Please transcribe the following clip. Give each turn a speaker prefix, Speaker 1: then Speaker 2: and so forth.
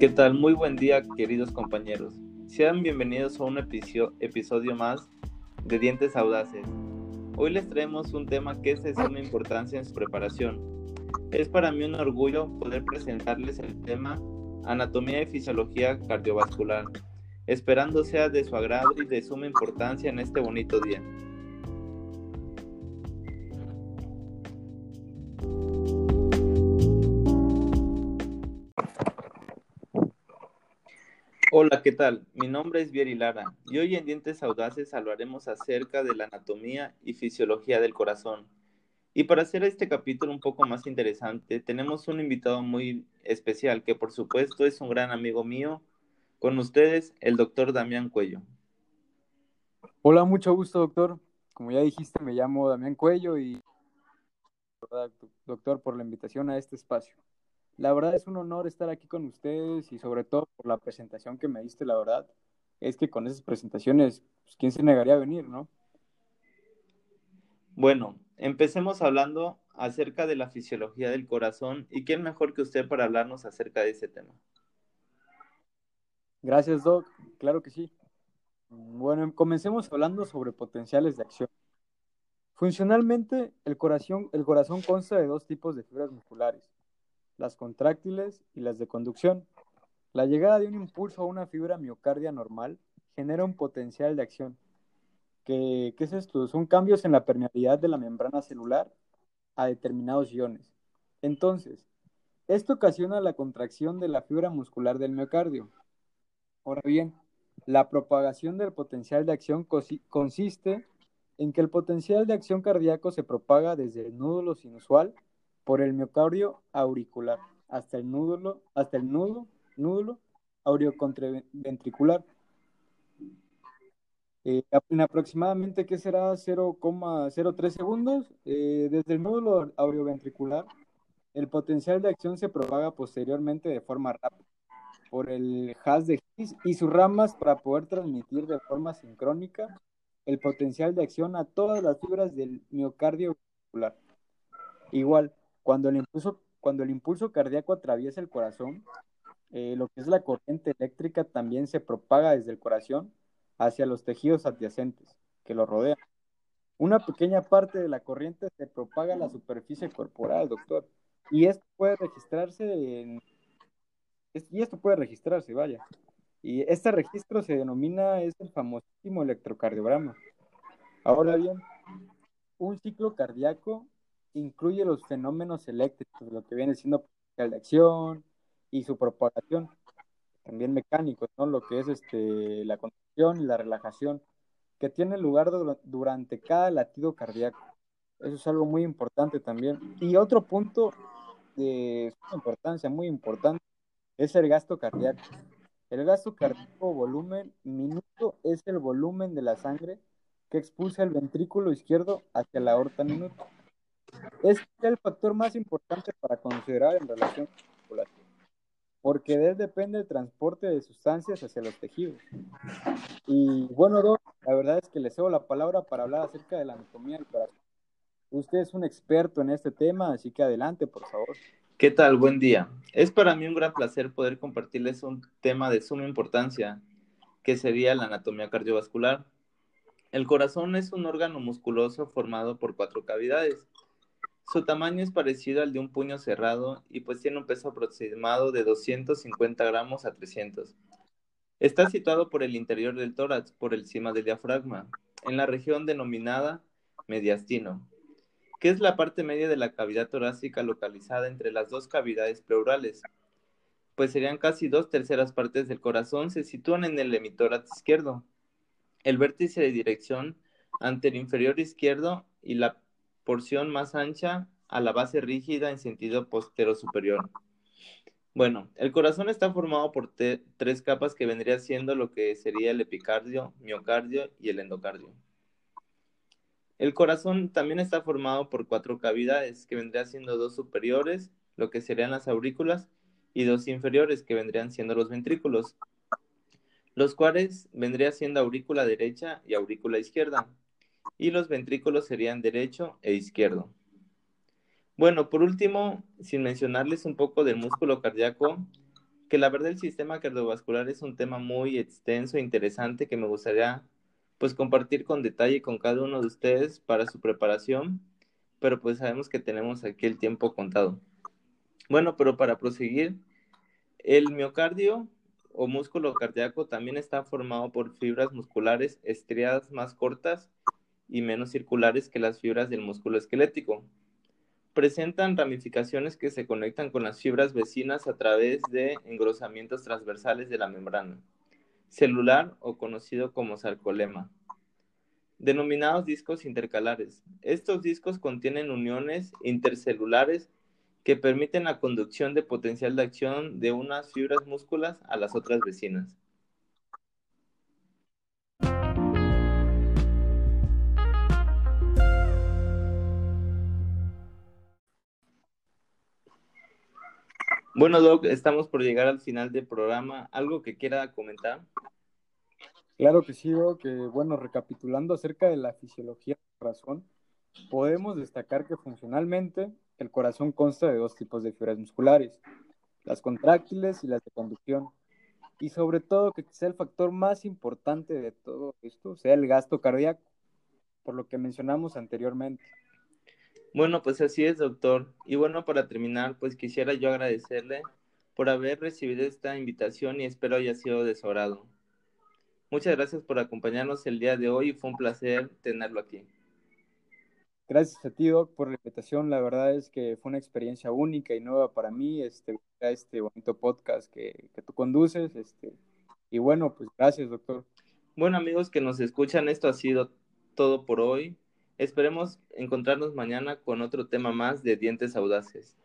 Speaker 1: ¿Qué tal? Muy buen día, queridos compañeros. Sean bienvenidos a un episodio más de Dientes Audaces. Hoy les traemos un tema que es de suma importancia en su preparación. Es para mí un orgullo poder presentarles el tema Anatomía y Fisiología Cardiovascular, esperando sea de su agrado y de suma importancia en este bonito día. Hola, ¿qué tal? Mi nombre es Vieri Lara y hoy en Dientes Audaces hablaremos acerca de la anatomía y fisiología del corazón. Y para hacer este capítulo un poco más interesante, tenemos un invitado muy especial que por supuesto es un gran amigo mío. Con ustedes, el doctor Damián Cuello.
Speaker 2: Hola, mucho gusto, doctor. Como ya dijiste, me llamo Damián Cuello y doctor por la invitación a este espacio. La verdad es un honor estar aquí con ustedes y sobre todo por la presentación que me diste, la verdad. Es que con esas presentaciones, pues, ¿quién se negaría a venir, no?
Speaker 1: Bueno, empecemos hablando acerca de la fisiología del corazón y quién mejor que usted para hablarnos acerca de ese tema.
Speaker 2: Gracias, Doc. Claro que sí. Bueno, comencemos hablando sobre potenciales de acción. Funcionalmente, el corazón, el corazón consta de dos tipos de fibras musculares, las contráctiles y las de conducción. La llegada de un impulso a una fibra miocardia normal genera un potencial de acción. ¿Qué, ¿Qué, es esto? Son cambios en la permeabilidad de la membrana celular a determinados iones. Entonces, esto ocasiona la contracción de la fibra muscular del miocardio. Ahora bien, la propagación del potencial de acción consiste en que el potencial de acción cardíaco se propaga desde el nódulo sinusual por el miocardio auricular hasta el nódulo, hasta el nudo, nódulo. Eh, en aproximadamente, ¿qué será? 0,03 segundos. Eh, desde el nódulo aurioventricular, el potencial de acción se propaga posteriormente de forma rápida por el haz de Higgs y sus ramas para poder transmitir de forma sincrónica el potencial de acción a todas las fibras del miocardio auricular. Igual, cuando el impulso, cuando el impulso cardíaco atraviesa el corazón, eh, lo que es la corriente eléctrica también se propaga desde el corazón hacia los tejidos adyacentes que lo rodean. Una pequeña parte de la corriente se propaga a la superficie corporal, doctor. Y esto puede registrarse. Y esto puede registrarse, vaya. Y este registro se denomina, es el famosísimo electrocardiograma. Ahora bien, un ciclo cardíaco incluye los fenómenos eléctricos, lo que viene siendo de acción y su propagación, también mecánicos, ¿no? Lo que es este, la contracción y la relajación, que tiene lugar durante cada latido cardíaco. Eso es algo muy importante también. Y otro punto de importancia, muy importante, es el gasto cardíaco. El gasto cardíaco volumen minuto es el volumen de la sangre que expulsa el ventrículo izquierdo hacia la aorta minuto. Es el factor más importante para considerar en relación con la populación, porque de él depende el transporte de sustancias hacia los tejidos. Y bueno, Doc, la verdad es que le cedo la palabra para hablar acerca de la anatomía del corazón. Usted es un experto en este tema, así que adelante, por favor.
Speaker 1: ¿Qué tal? Buen día. Es para mí un gran placer poder compartirles un tema de suma importancia, que sería la anatomía cardiovascular. El corazón es un órgano musculoso formado por cuatro cavidades, su tamaño es parecido al de un puño cerrado y pues tiene un peso aproximado de 250 gramos a 300. Está situado por el interior del tórax, por encima del diafragma, en la región denominada mediastino, que es la parte media de la cavidad torácica localizada entre las dos cavidades pleurales, pues serían casi dos terceras partes del corazón se sitúan en el hemitórax izquierdo. El vértice de dirección ante el inferior izquierdo y la porción más ancha a la base rígida en sentido postero superior. Bueno, el corazón está formado por tres capas que vendría siendo lo que sería el epicardio, miocardio y el endocardio. El corazón también está formado por cuatro cavidades, que vendrían siendo dos superiores, lo que serían las aurículas, y dos inferiores, que vendrían siendo los ventrículos, los cuales vendría siendo aurícula derecha y aurícula izquierda y los ventrículos serían derecho e izquierdo. Bueno, por último, sin mencionarles un poco del músculo cardíaco, que la verdad el sistema cardiovascular es un tema muy extenso e interesante que me gustaría pues compartir con detalle con cada uno de ustedes para su preparación, pero pues sabemos que tenemos aquí el tiempo contado. Bueno, pero para proseguir, el miocardio o músculo cardíaco también está formado por fibras musculares estriadas más cortas y menos circulares que las fibras del músculo esquelético. Presentan ramificaciones que se conectan con las fibras vecinas a través de engrosamientos transversales de la membrana celular o conocido como sarcolema, denominados discos intercalares. Estos discos contienen uniones intercelulares que permiten la conducción de potencial de acción de unas fibras músculas a las otras vecinas. Bueno, Doc, estamos por llegar al final del programa. ¿Algo que quiera comentar?
Speaker 2: Claro que sí, Doc. Bueno, recapitulando acerca de la fisiología del corazón, podemos destacar que funcionalmente el corazón consta de dos tipos de fibras musculares, las contráctiles y las de conducción. Y sobre todo que sea el factor más importante de todo esto, sea el gasto cardíaco, por lo que mencionamos anteriormente.
Speaker 1: Bueno, pues así es, doctor. Y bueno, para terminar, pues quisiera yo agradecerle por haber recibido esta invitación y espero haya sido de su agrado. Muchas gracias por acompañarnos el día de hoy y fue un placer tenerlo aquí.
Speaker 2: Gracias a ti, Doc, por la invitación. La verdad es que fue una experiencia única y nueva para mí, este, este bonito podcast que, que tú conduces. Este, y bueno, pues gracias, doctor.
Speaker 1: Bueno, amigos que nos escuchan, esto ha sido todo por hoy. Esperemos encontrarnos mañana con otro tema más de dientes audaces.